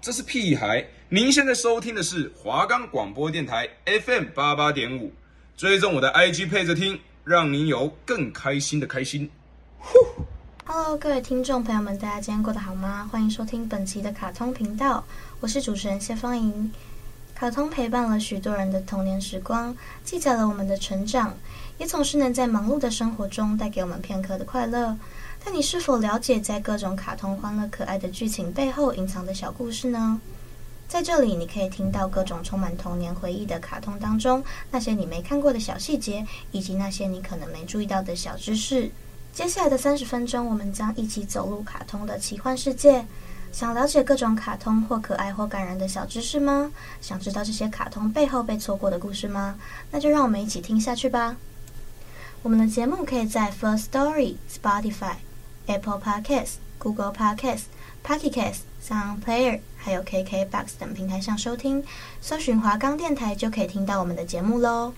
这是屁孩。您现在收听的是华冈广播电台 FM 八八点五，追踪我的 IG 配着听，让您有更开心的开心。Hello，各位听众朋友们，大家今天过得好吗？欢迎收听本期的卡通频道，我是主持人谢芳莹。卡通陪伴了许多人的童年时光，记载了我们的成长，也总是能在忙碌的生活中带给我们片刻的快乐。那你是否了解，在各种卡通欢乐可爱的剧情背后隐藏的小故事呢？在这里，你可以听到各种充满童年回忆的卡通当中那些你没看过的小细节，以及那些你可能没注意到的小知识。接下来的三十分钟，我们将一起走入卡通的奇幻世界。想了解各种卡通或可爱或感人的小知识吗？想知道这些卡通背后被错过的故事吗？那就让我们一起听下去吧。我们的节目可以在 First Story、Spotify、Apple Podcast、Google Podcast、Pocket Cast、Sound Player，还有 KKBox 等平台上收听。搜寻华冈电台就可以听到我们的节目喽。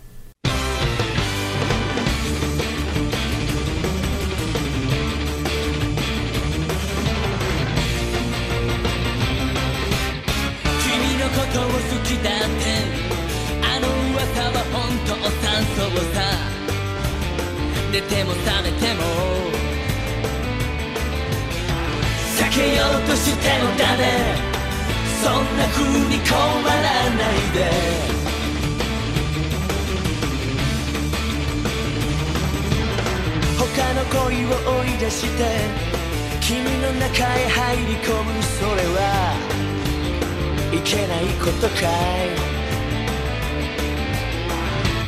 けようとしてもダメ。そんな風に困らないで。他の恋を追い出して君の中へ入り込むそれはいけないことかい。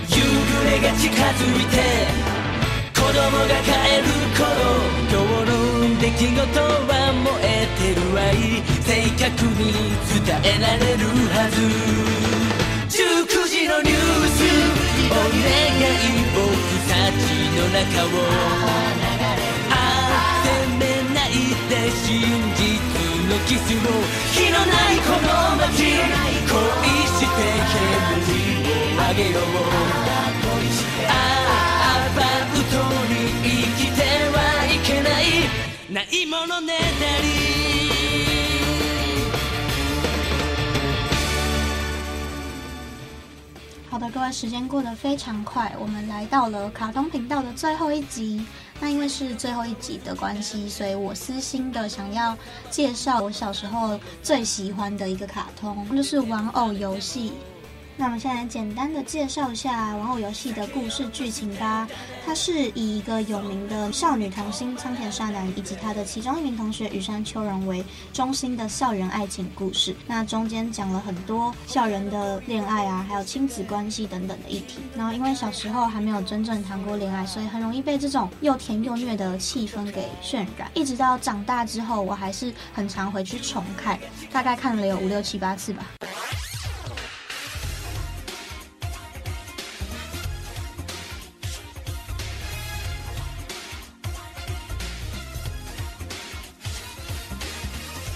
夕暮れが近づいて供が帰る頃今日の出来事は燃えてるわい。正確に伝えられるはず。19時のニュースお願い僕たちの中を。ああ責めないで真実のキスを。火のないこの街恋して煙あげよう。ああ好的，各位，时间过得非常快，我们来到了卡通频道的最后一集。那因为是最后一集的关系，所以我私心的想要介绍我小时候最喜欢的一个卡通，就是玩偶游戏。那我们现在来简单的介绍一下玩偶游戏的故事剧情吧。它是以一个有名的少女童星仓田纱南以及她的其中一名同学羽山秋人为中心的校园爱情故事。那中间讲了很多校园的恋爱啊，还有亲子关系等等的议题。然后因为小时候还没有真正谈过恋爱，所以很容易被这种又甜又虐的气氛给渲染。一直到长大之后，我还是很常回去重看，大概看了有五六七八次吧。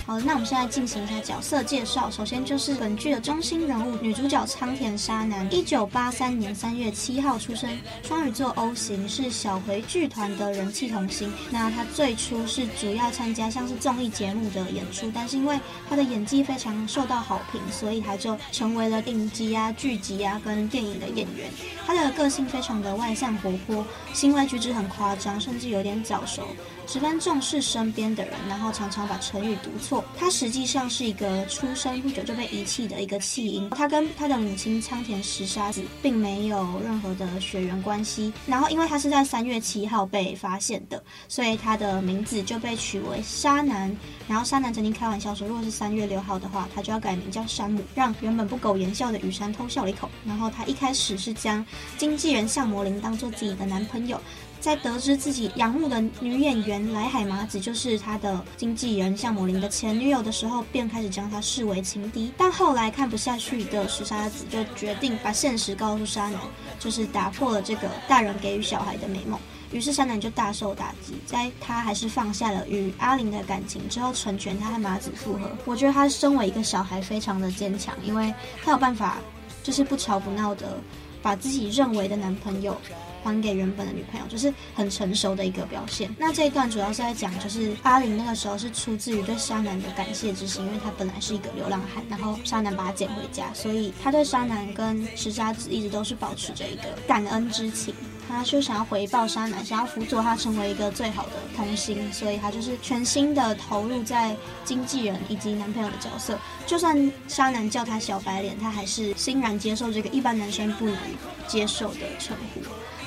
好，那我们现在进行一下角色介绍。首先就是本剧的中心人物，女主角仓田沙南，一九八三年三月七号出生，双鱼座 O 型，是小回剧团的人气童星。那她最初是主要参加像是综艺节目的演出，但是因为她的演技非常受到好评，所以她就成为了影集啊、剧集啊跟电影的演员。她的个性非常的外向活泼，行为举止很夸张，甚至有点早熟。十分重视身边的人，然后常常把成语读错。他实际上是一个出生不久就被遗弃的一个弃婴。他跟他的母亲仓田实沙子并没有任何的血缘关系。然后因为他是在三月七号被发现的，所以他的名字就被取为沙男。然后沙男曾经开玩笑说，如果是三月六号的话，他就要改名叫山姆，让原本不苟言笑的雨山偷笑了一口。然后他一开始是将经纪人向魔灵当做自己的男朋友。在得知自己仰慕的女演员来海麻子就是他的经纪人向某林的前女友的时候，便开始将她视为情敌。但后来看不下去的石沙子就决定把现实告诉沙男，就是打破了这个大人给予小孩的美梦。于是纱南就大受打击，在他还是放下了与阿玲的感情之后，成全他和麻子复合。我觉得他身为一个小孩非常的坚强，因为他有办法，就是不吵不闹的把自己认为的男朋友。还给原本的女朋友，就是很成熟的一个表现。那这一段主要是在讲，就是阿玲那个时候是出自于对沙南的感谢之心，因为他本来是一个流浪汉，然后沙南把他捡回家，所以他对沙南跟石沙子一直都是保持着一个感恩之情。他就想要回报沙南，想要辅佐他成为一个最好的童星，所以他就是全心的投入在经纪人以及男朋友的角色。就算沙南叫他小白脸，他还是欣然接受这个一般男生不能接受的称呼。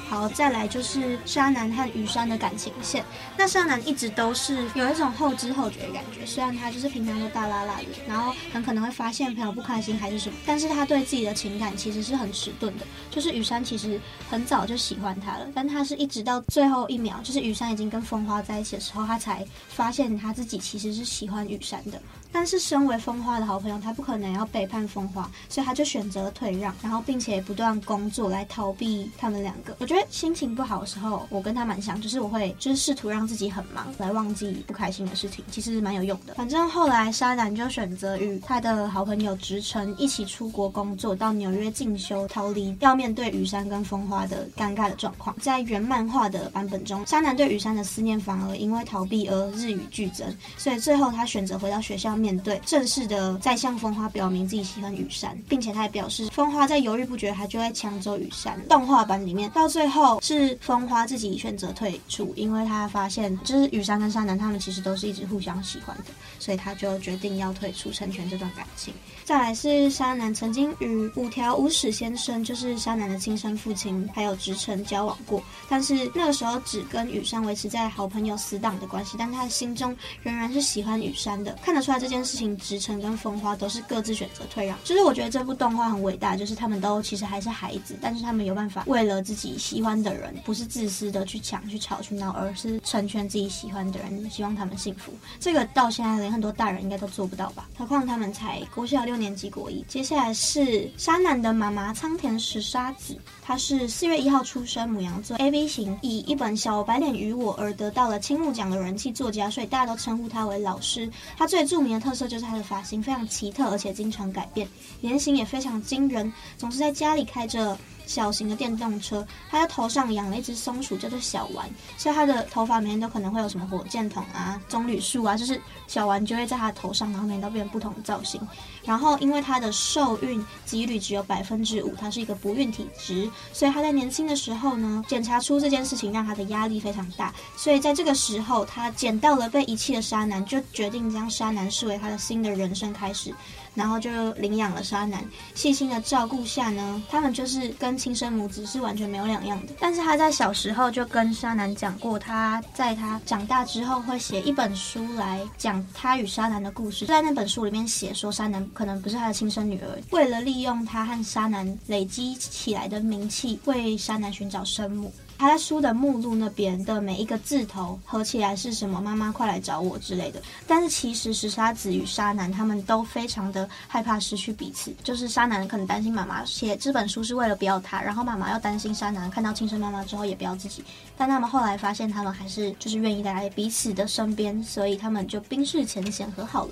好，再来就是纱南和羽山的感情线。那纱南一直都是有一种后知后觉的感觉，虽然他就是平常都大剌剌的，然后很可能会发现朋友不开心还是什么，但是他对自己的情感其实是很迟钝的。就是羽山其实很早就喜欢他了，但他是一直到最后一秒，就是羽山已经跟风花在一起的时候，他才发现他自己其实是喜欢羽山的。但是身为风花的好朋友，他不可能要背叛风花，所以他就选择退让，然后并且不断工作来逃避他们两个。我觉得心情不好的时候，我跟他蛮像，就是我会就是试图让自己很忙来忘记不开心的事情，其实蛮有用的。反正后来沙南就选择与他的好朋友直成一起出国工作，到纽约进修，逃离要面对雨山跟风花的尴尬的状况。在原漫画的版本中，沙南对雨山的思念反而因为逃避而日与剧增，所以最后他选择回到学校。面对正式的在向风花表明自己喜欢雨山，并且他还表示风花在犹豫不决，他就会抢走雨山。动画版里面到最后是风花自己选择退出，因为他发现就是雨山跟山南他们其实都是一直互相喜欢的，所以他就决定要退出成全这段感情。再来是纱南曾经与五条悟史先生，就是纱南的亲生父亲，还有直澄交往过，但是那个时候只跟羽山维持在好朋友死党的关系，但他的心中仍然是喜欢羽山的，看得出来这。件事情，直澄跟风花都是各自选择退让。就是我觉得这部动画很伟大，就是他们都其实还是孩子，但是他们有办法为了自己喜欢的人，不是自私的去抢、去吵、去闹，而是成全自己喜欢的人，希望他们幸福。这个到现在连很多大人应该都做不到吧？何况他们才国小六年级国一。接下来是沙南的妈妈仓田石沙子，她是四月一号出生，母羊座，A B 型，以一本《小白脸与我》而得到了青木奖的人气作家，所以大家都称呼她为老师。她最著名的特色就是她的发型非常奇特，而且经常改变，脸型也非常惊人，总是在家里开着小型的电动车。他的头上养了一只松鼠，叫做小丸，所以他的头发每天都可能会有什么火箭筒啊、棕榈树啊，就是小丸就会在他的头上，然后每天都变不同的造型。然后因为他的受孕几率只有百分之五，他是一个不孕体质，所以他在年轻的时候呢，检查出这件事情让他的压力非常大，所以在这个时候，他捡到了被遗弃的沙男，就决定将沙男视为他的新的人生开始。然后就领养了沙男，细心的照顾下呢，他们就是跟亲生母子是完全没有两样的。但是他在小时候就跟沙男讲过，他在他长大之后会写一本书来讲他与沙男的故事。就在那本书里面写说，沙男可能不是他的亲生女儿，为了利用他和沙男累积起来的名气，为沙男寻找生母。他在书的目录那边的每一个字头合起来是什么？妈妈快来找我之类的。但是其实石沙子与沙男他们都非常的害怕失去彼此。就是沙男可能担心妈妈写这本书是为了不要他，然后妈妈要担心沙男看到亲生妈妈之后也不要自己。但他们后来发现他们还是就是愿意待在彼此的身边，所以他们就冰释前嫌和好了。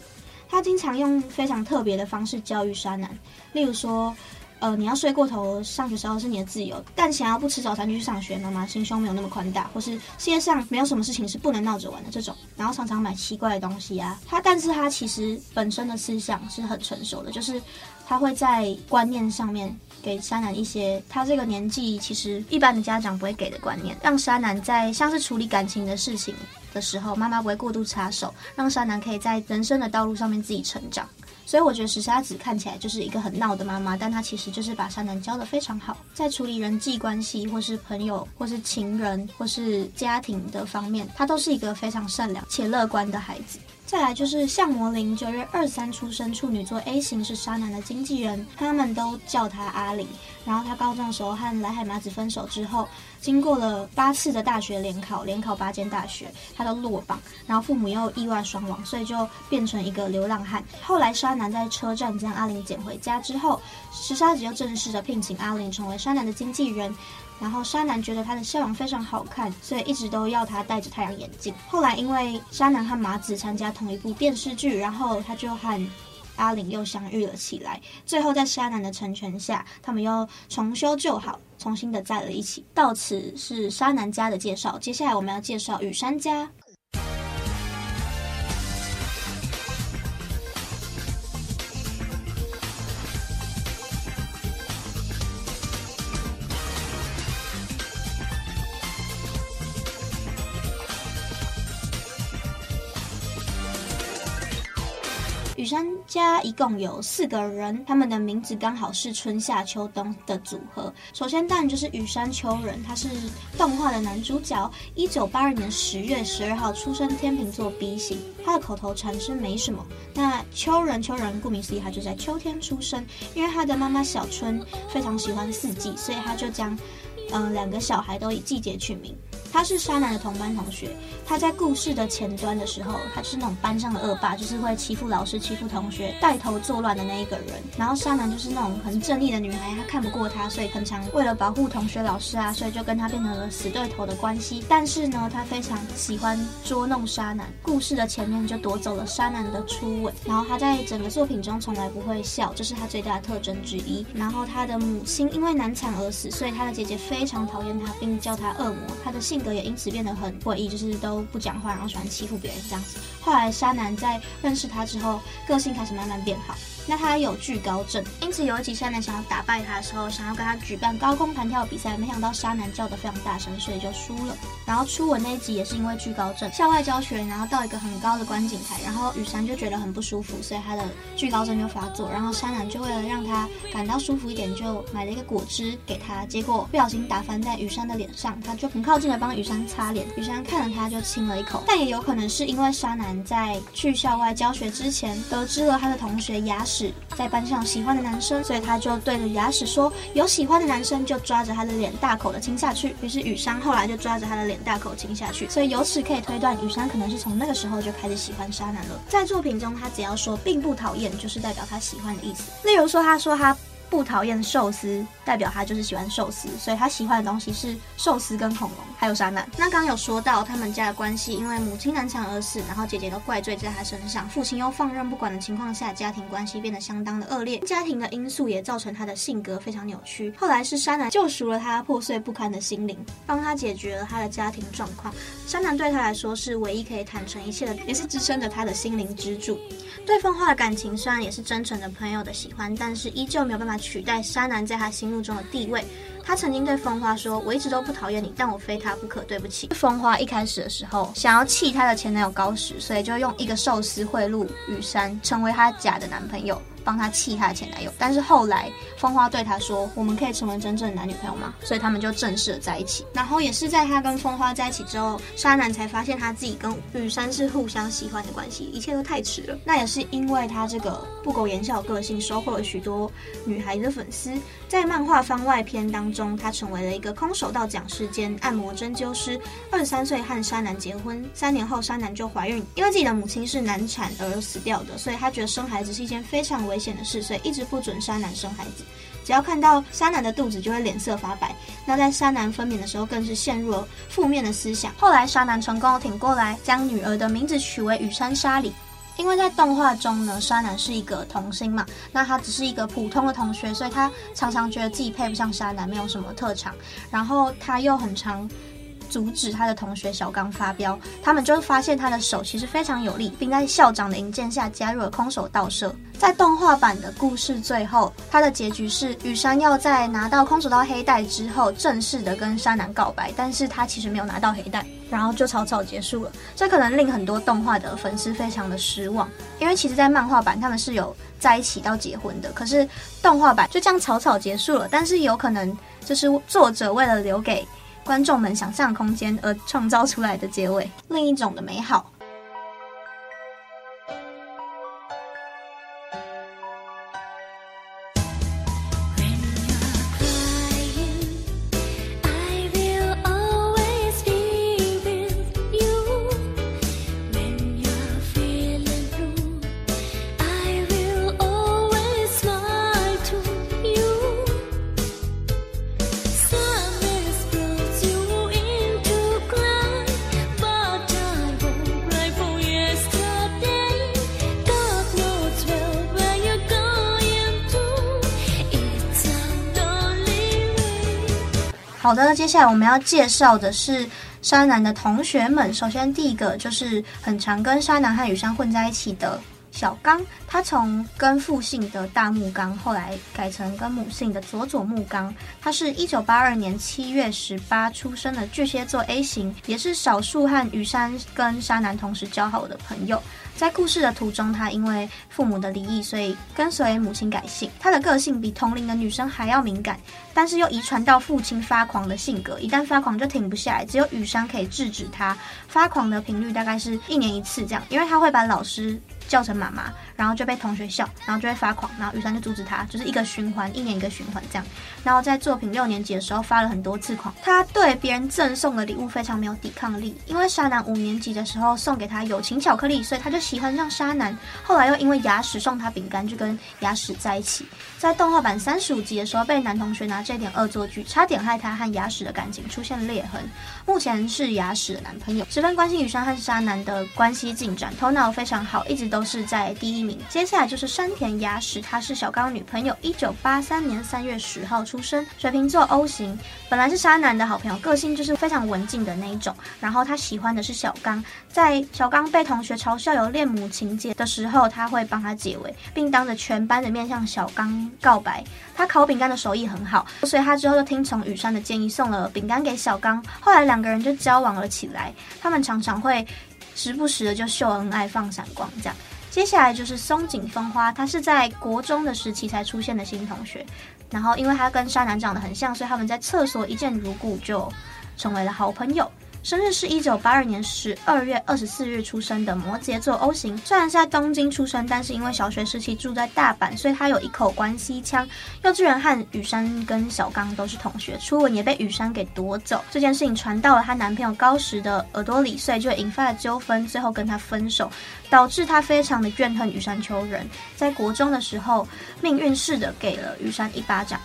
他经常用非常特别的方式教育沙男，例如说。呃，你要睡过头，上学时候是你的自由，但想要不吃早餐就去上学，妈妈心胸没有那么宽大，或是世界上没有什么事情是不能闹着玩的这种，然后常常买奇怪的东西啊，他，但是他其实本身的思想是很成熟的，就是他会在观念上面给纱南一些他这个年纪其实一般的家长不会给的观念，让纱南在像是处理感情的事情的时候，妈妈不会过度插手，让纱南可以在人生的道路上面自己成长。所以我觉得石沙子看起来就是一个很闹的妈妈，但她其实就是把沙男教的非常好，在处理人际关系或是朋友或是情人或是家庭的方面，她都是一个非常善良且乐观的孩子。再来就是向魔灵，九月二三出生，处女座 A 型，是沙南的经纪人，他们都叫他阿玲。然后他高中的时候和来海麻子分手之后，经过了八次的大学联考，联考八间大学，他都落榜。然后父母又意外双亡，所以就变成一个流浪汉。后来沙南在车站将阿玲捡回家之后，石沙子又正式的聘请阿玲成为沙南的经纪人。然后沙男觉得他的笑容非常好看，所以一直都要他戴着太阳眼镜。后来因为沙男和麻子参加同一部电视剧，然后他就和阿玲又相遇了起来。最后在沙男的成全下，他们又重修旧好，重新的在了一起。到此是沙男家的介绍，接下来我们要介绍雨山家。家一共有四个人，他们的名字刚好是春夏秋冬的组合。首先当然就是羽山秋人，他是动画的男主角，一九八二年十月十二号出生，天秤座 B 型。他的口头禅是没什么。那秋人，秋人顾名思义，他就在秋天出生，因为他的妈妈小春非常喜欢四季，所以他就将嗯、两个小孩都以季节取名。他是沙男的同班同学，他在故事的前端的时候，他就是那种班上的恶霸，就是会欺负老师、欺负同学、带头作乱的那一个人。然后沙男就是那种很正义的女孩，她看不过他，所以很常为了保护同学、老师啊，所以就跟他变成了死对头的关系。但是呢，他非常喜欢捉弄沙男，故事的前面就夺走了沙男的初吻。然后他在整个作品中从来不会笑，这是他最大的特征之一。然后他的母亲因为难产而死，所以他的姐姐非常讨厌他，并叫他恶魔。他的性性格也因此变得很诡异，就是都不讲话，然后喜欢欺负别人这样子。后来沙男在认识他之后，个性开始慢慢变好。那他有惧高症，因此有一集山南想要打败他的时候，想要跟他举办高空弹跳比赛，没想到沙南叫的非常大声，所以就输了。然后初吻那一集也是因为惧高症，校外教学，然后到一个很高的观景台，然后雨山就觉得很不舒服，所以他的惧高症就发作。然后山南就为了让他感到舒服一点，就买了一个果汁给他，结果不小心打翻在雨山的脸上，他就很靠近的帮雨山擦脸，雨山看了他就亲了一口。但也有可能是因为沙南在去校外教学之前得知了他的同学雅在班上喜欢的男生，所以他就对着牙齿说：“有喜欢的男生就抓着他的脸大口的亲下去。”于是雨山后来就抓着他的脸大口亲下去。所以由此可以推断，雨山可能是从那个时候就开始喜欢渣男了。在作品中，他只要说并不讨厌，就是代表他喜欢的意思。例如说，他说他。不讨厌寿司，代表他就是喜欢寿司，所以他喜欢的东西是寿司跟恐龙，还有纱南。那刚有说到他们家的关系，因为母亲难产而死，然后姐姐都怪罪在他身上，父亲又放任不管的情况下，家庭关系变得相当的恶劣。家庭的因素也造成他的性格非常扭曲。后来是山南救赎了他破碎不堪的心灵，帮他解决了他的家庭状况。山南对他来说是唯一可以坦诚一切的，也是支撑着他的心灵支柱。对风花的感情虽然也是真诚的朋友的喜欢，但是依旧没有办法取代山南在他心目中的地位。他曾经对风花说：“我一直都不讨厌你，但我非他不可。对不起。”风花一开始的时候想要弃他的前男友高石，所以就用一个寿司贿赂雨山，成为他假的男朋友。帮他气他的前男友，但是后来风花对他说：“我们可以成为真正的男女朋友吗？”所以他们就正式的在一起。然后也是在他跟风花在一起之后，沙男才发现他自己跟雨山是互相喜欢的关系，一切都太迟了。那也是因为他这个不苟言笑的个性，收获了许多女孩的粉丝。在漫画番外篇当中，他成为了一个空手道讲师兼按摩针灸师。二十三岁和沙男结婚，三年后沙男就怀孕，因为自己的母亲是难产而死掉的，所以他觉得生孩子是一件非常危。危险的事，所以一直不准纱南生孩子。只要看到纱南的肚子，就会脸色发白。那在纱南分娩的时候，更是陷入了负面的思想。后来纱南成功挺过来，将女儿的名字取为羽山沙里。因为在动画中呢，纱南是一个童星嘛，那他只是一个普通的同学，所以他常常觉得自己配不上纱南，没有什么特长。然后他又很常。阻止他的同学小刚发飙，他们就发现他的手其实非常有力，并在校长的引荐下加入了空手道社。在动画版的故事最后，他的结局是羽山要在拿到空手道黑带之后，正式的跟山南告白，但是他其实没有拿到黑带，然后就草草结束了。这可能令很多动画的粉丝非常的失望，因为其实，在漫画版他们是有在一起到结婚的，可是动画版就这样草草结束了。但是有可能就是作者为了留给观众们想象空间而创造出来的结尾，另一种的美好。好的，接下来我们要介绍的是纱南的同学们。首先，第一个就是很常跟纱南和雨山混在一起的。小刚，他从跟父姓的大木刚，后来改成跟母姓的佐佐木刚。他是一九八二年七月十八出生的巨蟹座 A 型，也是少数和雨山跟纱南同时交好的朋友。在故事的途中，他因为父母的离异，所以跟随母亲改姓。他的个性比同龄的女生还要敏感，但是又遗传到父亲发狂的性格，一旦发狂就停不下来。只有雨山可以制止他发狂的频率，大概是一年一次这样，因为他会把老师。叫成妈妈，然后就被同学笑，然后就会发狂，然后雨山就阻止他，就是一个循环，一年一个循环这样。然后在作品六年级的时候发了很多次狂，他对别人赠送的礼物非常没有抵抗力，因为沙男五年级的时候送给他友情巧克力，所以他就喜欢上沙男。后来又因为牙齿送他饼干，就跟牙齿在一起。在动画版三十五集的时候，被男同学拿这点恶作剧，差点害他和牙齿的感情出现裂痕。目前是牙齿的男朋友，十分关心雨山和沙男的关系进展，头脑非常好，一直。都是在第一接下来就是山田雅史，她是小刚女朋友，一九八三年三月十号出生，水瓶座 O 型，本来是纱南的好朋友，个性就是非常文静的那一种。然后他喜欢的是小刚，在小刚被同学嘲笑有恋母情节的时候，他会帮他解围，并当着全班的面向小刚告白。他烤饼干的手艺很好，所以他之后就听从雨山的建议，送了饼干给小刚。后来两个人就交往了起来，他们常常会。时不时的就秀恩爱放闪光，这样。接下来就是松井风花，他是在国中的时期才出现的新同学，然后因为他跟沙南长得很像，所以他们在厕所一见如故，就成为了好朋友。生日是一九八二年十二月二十四日出生的摩羯座 O 型，虽然是在东京出生，但是因为小学时期住在大阪，所以他有一口关西腔。幼稚园和羽山跟小刚都是同学，初吻也被羽山给夺走。这件事情传到了她男朋友高时的耳朵里，所以就引发了纠纷，最后跟他分手，导致他非常的怨恨羽山秋人。在国中的时候，命运似的给了羽山一巴掌。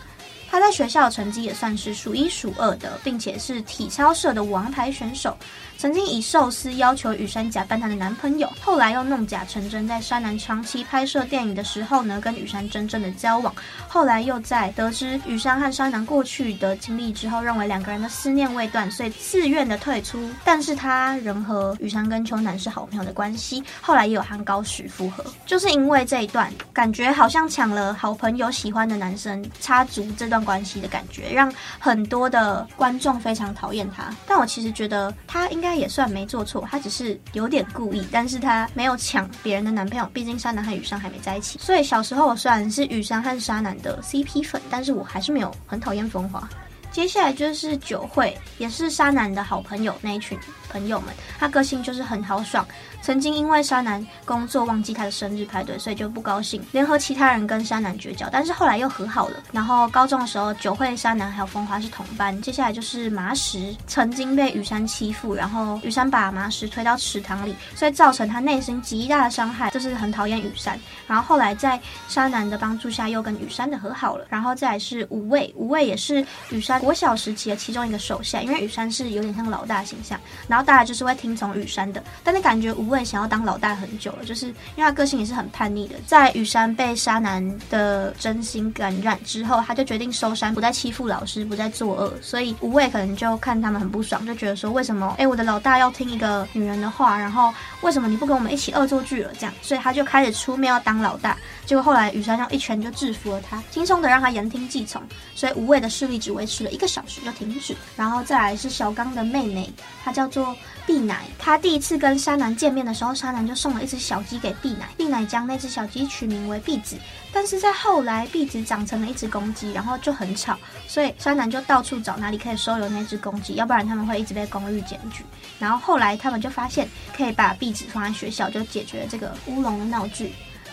他在学校成绩也算是数一数二的，并且是体操社的王牌选手。曾经以寿司要求羽山假扮她的男朋友，后来又弄假成真，在山南长期拍摄电影的时候呢，跟羽山真正的交往。后来又在得知羽山和山南过去的经历之后，认为两个人的思念未断，所以自愿的退出。但是他仍和羽山跟秋南是好朋友的关系。后来也有和高时复合，就是因为这一段感觉好像抢了好朋友喜欢的男生，插足这段关系的感觉，让很多的观众非常讨厌他。但我其实觉得他应该。他也算没做错，他只是有点故意，但是他没有抢别人的男朋友，毕竟沙男和雨山还没在一起。所以小时候我虽然是雨山和沙男的 CP 粉，但是我还是没有很讨厌风华。接下来就是酒会，也是沙男的好朋友那一群朋友们，他个性就是很豪爽。曾经因为纱南工作忘记他的生日派对，所以就不高兴，联合其他人跟纱南绝交。但是后来又和好了。然后高中的时候，九惠、纱南还有风花是同班。接下来就是麻石，曾经被羽山欺负，然后羽山把麻石推到池塘里，所以造成他内心极大的伤害，就是很讨厌羽山。然后后来在纱南的帮助下，又跟羽山的和好了。然后再来是五位，五位也是羽山国小时期的其中一个手下，因为羽山是有点像老大形象，然后大家就是会听从雨山的，但是感觉无畏。想要当老大很久了，就是因为他个性也是很叛逆的。在雨山被沙男的真心感染之后，他就决定收山，不再欺负老师，不再作恶。所以无畏可能就看他们很不爽，就觉得说，为什么哎我的老大要听一个女人的话，然后为什么你不跟我们一起恶作剧了？这样，所以他就开始出面要当老大。结果后来羽山这样一拳就制服了他，轻松的让他言听计从。所以无畏的势力只维持了一个小时就停止。然后再来是小刚的妹妹，她叫做碧乃。她第一次跟纱南见面。的时候，纱南就送了一只小鸡给碧乃，碧乃将那只小鸡取名为碧子。但是在后来，碧子长成了一只公鸡，然后就很吵，所以纱南就到处找哪里可以收留那只公鸡，要不然他们会一直被公寓检举。然后后来他们就发现可以把碧子放在学校，就解决了这个乌龙的闹剧。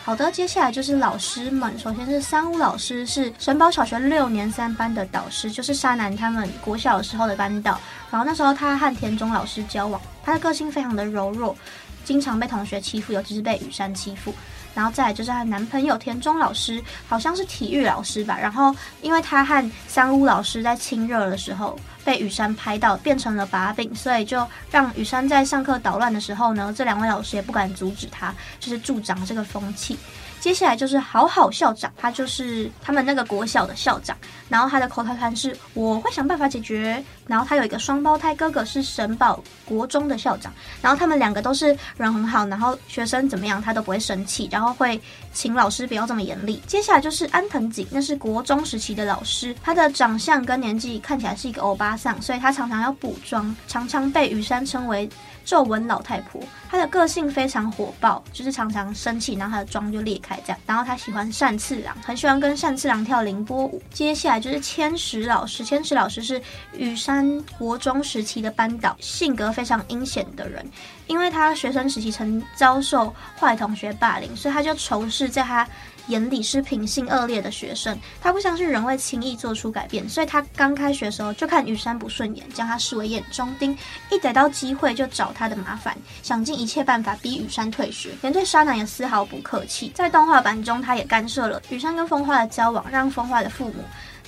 好的，接下来就是老师们。首先是三屋老师，是神保小学六年三班的导师，就是沙南他们国小的时候的班导。然后那时候他和田中老师交往，他的个性非常的柔弱。经常被同学欺负，尤其是被雨山欺负。然后再来就是她男朋友田中老师，好像是体育老师吧。然后因为她和三屋老师在亲热的时候。被雨山拍到，变成了把柄，所以就让雨山在上课捣乱的时候呢，这两位老师也不敢阻止他，就是助长这个风气。接下来就是好好校长，他就是他们那个国小的校长，然后他的口头禅是“我会想办法解决”。然后他有一个双胞胎哥哥是神保国中的校长，然后他们两个都是人很好，然后学生怎么样他都不会生气，然后会请老师不要这么严厉。接下来就是安藤景，那是国中时期的老师，他的长相跟年纪看起来是一个欧巴桑，所以他常常要补妆，常常被雨山称为。皱纹老太婆，她的个性非常火爆，就是常常生气，然后她的妆就裂开这样。然后她喜欢善次郎，很喜欢跟善次郎跳凌波舞。接下来就是千石老师，千石老师是羽山国中时期的班导，性格非常阴险的人，因为他学生时期曾遭受坏同学霸凌，所以他就仇视在他。眼里是品性恶劣的学生，他不相信人会轻易做出改变，所以他刚开学的时候就看羽山不顺眼，将他视为眼中钉，一逮到机会就找他的麻烦，想尽一切办法逼羽山退学，连对纱南也丝毫不客气。在动画版中，他也干涉了羽山跟风花的交往，让风花的父母。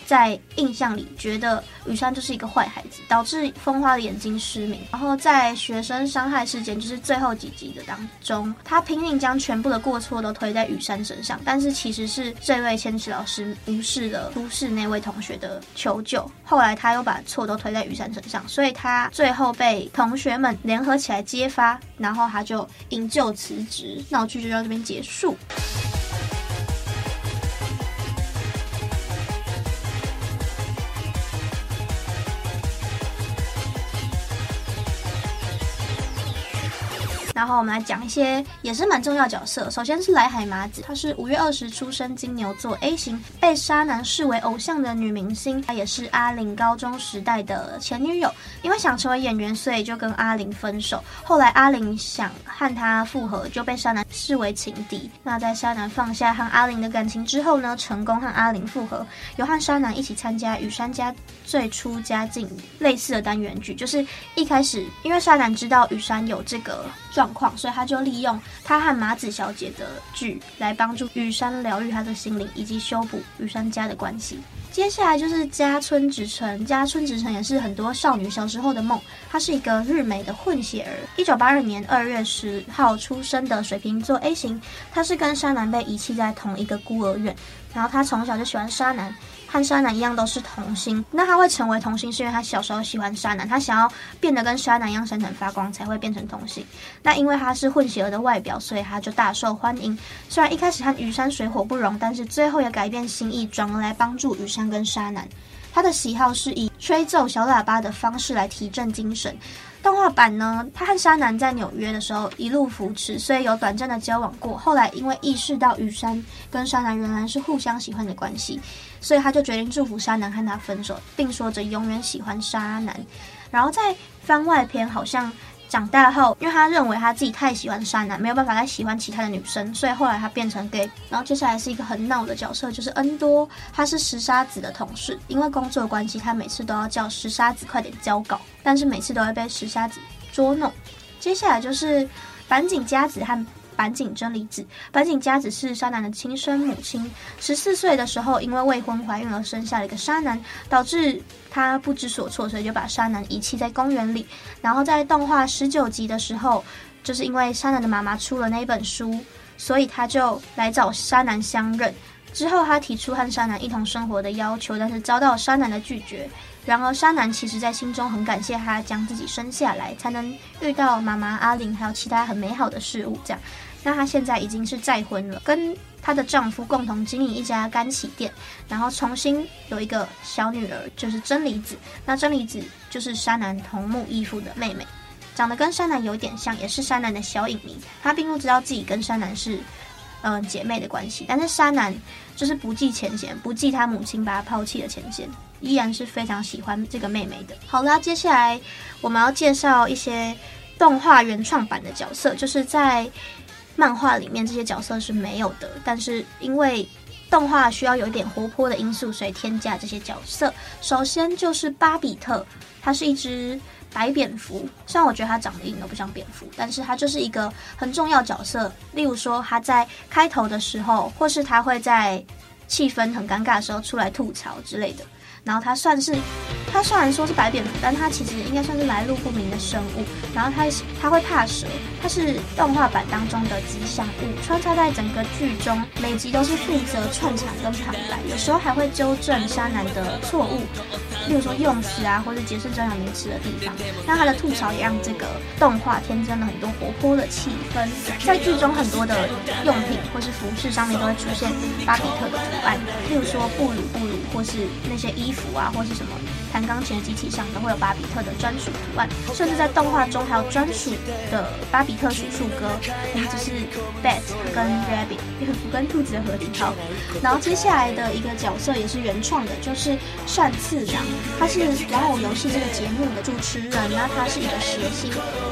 在印象里，觉得雨山就是一个坏孩子，导致风花的眼睛失明。然后在学生伤害事件，就是最后几集的当中，他拼命将全部的过错都推在雨山身上，但是其实是这位千石老师无视了都市那位同学的求救。后来他又把错都推在雨山身上，所以他最后被同学们联合起来揭发，然后他就引咎辞职，闹剧就到这边结束。然后我们来讲一些也是蛮重要角色。首先是来海麻子，她是五月二十出生，金牛座 A 型，被沙南视为偶像的女明星。她也是阿玲高中时代的前女友，因为想成为演员，所以就跟阿玲分手。后来阿玲想和他复合，就被沙南视为情敌。那在沙南放下和阿玲的感情之后呢，成功和阿玲复合，有和沙南一起参加羽山家最初家境类似的单元剧，就是一开始因为沙南知道羽山有这个状。况，所以他就利用他和麻子小姐的剧来帮助羽山疗愈他的心灵，以及修补羽山家的关系。接下来就是家村直澄，家村直澄也是很多少女小时候的梦。她是一个日美的混血儿，一九八二年二月十号出生的水瓶座 A 型。她是跟沙男被遗弃在同一个孤儿院，然后她从小就喜欢沙男。和沙男一样都是童星，那他会成为童星是因为他小时候喜欢沙男，他想要变得跟沙男一样闪闪发光，才会变成童星。那因为他是混血儿的外表，所以他就大受欢迎。虽然一开始和羽山水火不容，但是最后也改变心意，转而来帮助羽山跟沙男。他的喜好是以吹奏小喇叭的方式来提振精神。动画版呢，他和沙男在纽约的时候一路扶持，所以有短暂的交往过。后来因为意识到雨山跟沙男原来是互相喜欢的关系，所以他就决定祝福沙男和他分手，并说着永远喜欢沙男。然后在番外篇好像。长大后，因为他认为他自己太喜欢山南，没有办法再喜欢其他的女生，所以后来他变成 gay。然后接下来是一个很闹的角色，就是恩多，他是石沙子的同事，因为工作关系，他每次都要叫石沙子快点交稿，但是每次都会被石沙子捉弄。接下来就是坂井佳子和。坂井真理子，坂井佳子是纱南的亲生母亲。十四岁的时候，因为未婚怀孕而生下了一个纱南，导致她不知所措，所以就把纱南遗弃在公园里。然后在动画十九集的时候，就是因为纱南的妈妈出了那本书，所以他就来找纱南相认。之后，他提出和纱南一同生活的要求，但是遭到纱南的拒绝。然而，纱南其实在心中很感谢他将自己生下来，才能遇到妈妈阿玲，还有其他很美好的事物。这样。那她现在已经是再婚了，跟她的丈夫共同经营一家干洗店，然后重新有一个小女儿，就是真理子。那真理子就是山南同母异父的妹妹，长得跟山南有点像，也是山南的小影迷。她并不知道自己跟山南是嗯、姐妹的关系，但是山南就是不计前嫌，不计她母亲把她抛弃的前嫌，依然是非常喜欢这个妹妹的。好啦，接下来我们要介绍一些动画原创版的角色，就是在。漫画里面这些角色是没有的，但是因为动画需要有一点活泼的因素，所以添加这些角色。首先就是巴比特，它是一只白蝙蝠，虽然我觉得它长得一点都不像蝙蝠，但是它就是一个很重要角色。例如说，它在开头的时候，或是它会在气氛很尴尬的时候出来吐槽之类的。然后它算是。它虽然说是白蝙蝠，但它其实应该算是来路不明的生物。然后它它会怕蛇，它是动画版当中的吉祥物，穿插在整个剧中，每集都是负责串场跟旁白，有时候还会纠正纱南的错误，例如说用词啊，或者解释专有名词的地方。那它的吐槽也让这个动画添增了很多活泼的气氛。在剧中很多的用品或是服饰上面都会出现巴比特的图案，例如说布鲁布鲁，或是那些衣服啊，或是什么。弹钢琴的机器上都会有巴比特的专属图案，甚至在动画中还有专属的巴比特数数歌，名字是 Bat 跟 Rabbit，蝙蝠跟兔子的合体。好，然后接下来的一个角色也是原创的，就是善次郎，他是玩偶游戏这个节目的主持人，那他是一个谐星，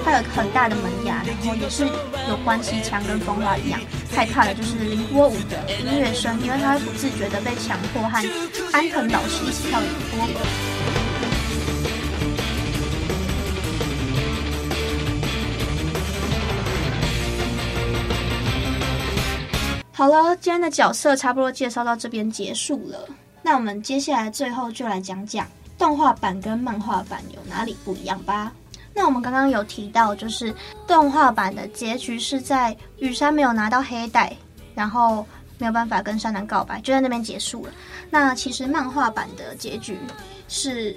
他有很大的门牙，然后也是有关系腔跟风花一样，害怕的就是凌波舞的音乐声，因为他会不自觉的被强迫和安藤老师一起跳凌波舞。好了，今天的角色差不多介绍到这边结束了。那我们接下来最后就来讲讲动画版跟漫画版有哪里不一样吧。那我们刚刚有提到，就是动画版的结局是在雨山没有拿到黑带，然后没有办法跟山南告白，就在那边结束了。那其实漫画版的结局是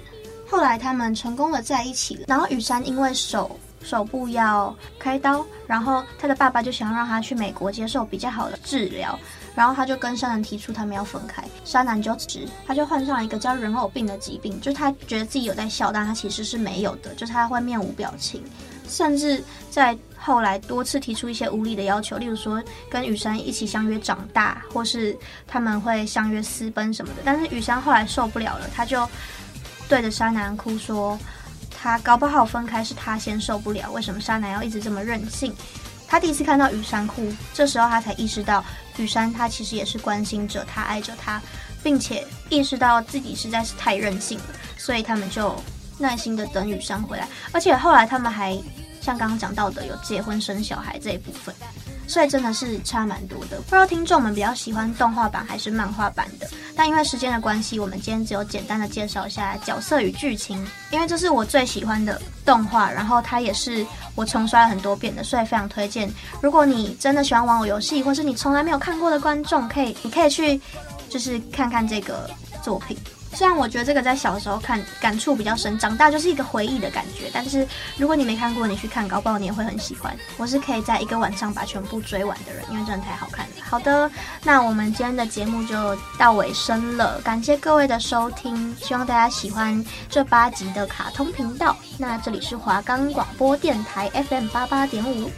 后来他们成功的在一起了，然后雨山因为手。手部要开刀，然后他的爸爸就想要让他去美国接受比较好的治疗，然后他就跟山南提出他们要分开，山南就直，他就患上了一个叫人偶病的疾病，就是他觉得自己有在笑，但他其实是没有的，就是他会面无表情，甚至在后来多次提出一些无理的要求，例如说跟雨山一起相约长大，或是他们会相约私奔什么的，但是雨山后来受不了了，他就对着山南哭说。他搞不好分开是他先受不了，为什么山南要一直这么任性？他第一次看到羽山哭，这时候他才意识到羽山他其实也是关心着他，爱着他，并且意识到自己实在是太任性了，所以他们就耐心的等羽山回来，而且后来他们还像刚刚讲到的有结婚生小孩这一部分。所以真的是差蛮多的，不知道听众们比较喜欢动画版还是漫画版的。但因为时间的关系，我们今天只有简单的介绍一下角色与剧情，因为这是我最喜欢的动画，然后它也是我重刷了很多遍的，所以非常推荐。如果你真的喜欢玩偶游戏，或是你从来没有看过的观众，可以你可以去就是看看这个作品。虽然我觉得这个在小时候看感触比较深，长大就是一个回忆的感觉。但是如果你没看过，你去看，搞不好你也会很喜欢。我是可以在一个晚上把全部追完的人，因为真的太好看了。好的，那我们今天的节目就到尾声了，感谢各位的收听，希望大家喜欢这八集的卡通频道。那这里是华冈广播电台 FM 八八点五。